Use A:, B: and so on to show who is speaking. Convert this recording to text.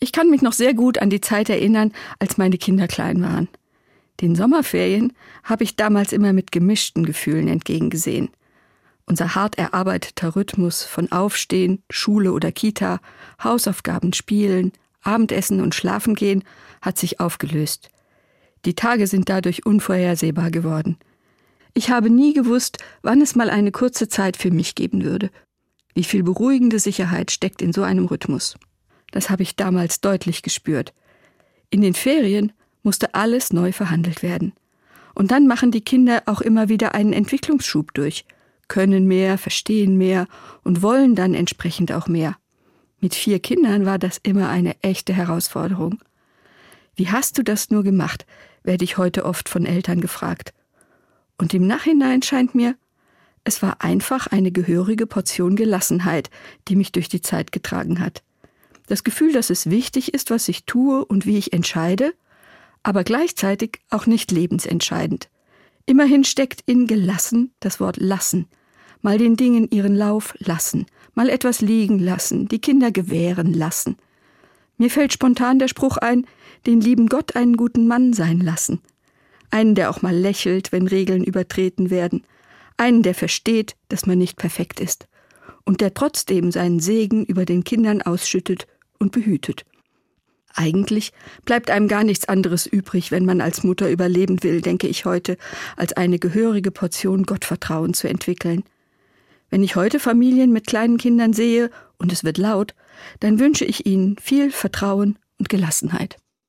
A: Ich kann mich noch sehr gut an die Zeit erinnern, als meine Kinder klein waren. Den Sommerferien habe ich damals immer mit gemischten Gefühlen entgegengesehen. Unser hart erarbeiteter Rhythmus von Aufstehen, Schule oder Kita, Hausaufgaben, Spielen, Abendessen und Schlafen gehen hat sich aufgelöst. Die Tage sind dadurch unvorhersehbar geworden. Ich habe nie gewusst, wann es mal eine kurze Zeit für mich geben würde. Wie viel beruhigende Sicherheit steckt in so einem Rhythmus. Das habe ich damals deutlich gespürt. In den Ferien musste alles neu verhandelt werden. Und dann machen die Kinder auch immer wieder einen Entwicklungsschub durch, können mehr, verstehen mehr und wollen dann entsprechend auch mehr. Mit vier Kindern war das immer eine echte Herausforderung. Wie hast du das nur gemacht? werde ich heute oft von Eltern gefragt. Und im Nachhinein scheint mir, es war einfach eine gehörige Portion Gelassenheit, die mich durch die Zeit getragen hat. Das Gefühl, dass es wichtig ist, was ich tue und wie ich entscheide, aber gleichzeitig auch nicht lebensentscheidend. Immerhin steckt in gelassen das Wort lassen, mal den Dingen ihren Lauf lassen, mal etwas liegen lassen, die Kinder gewähren lassen. Mir fällt spontan der Spruch ein, den lieben Gott einen guten Mann sein lassen. Einen, der auch mal lächelt, wenn Regeln übertreten werden. Einen, der versteht, dass man nicht perfekt ist. Und der trotzdem seinen Segen über den Kindern ausschüttet und behütet. Eigentlich bleibt einem gar nichts anderes übrig, wenn man als Mutter überleben will, denke ich heute, als eine gehörige Portion Gottvertrauen zu entwickeln. Wenn ich heute Familien mit kleinen Kindern sehe und es wird laut, dann wünsche ich ihnen viel Vertrauen und Gelassenheit.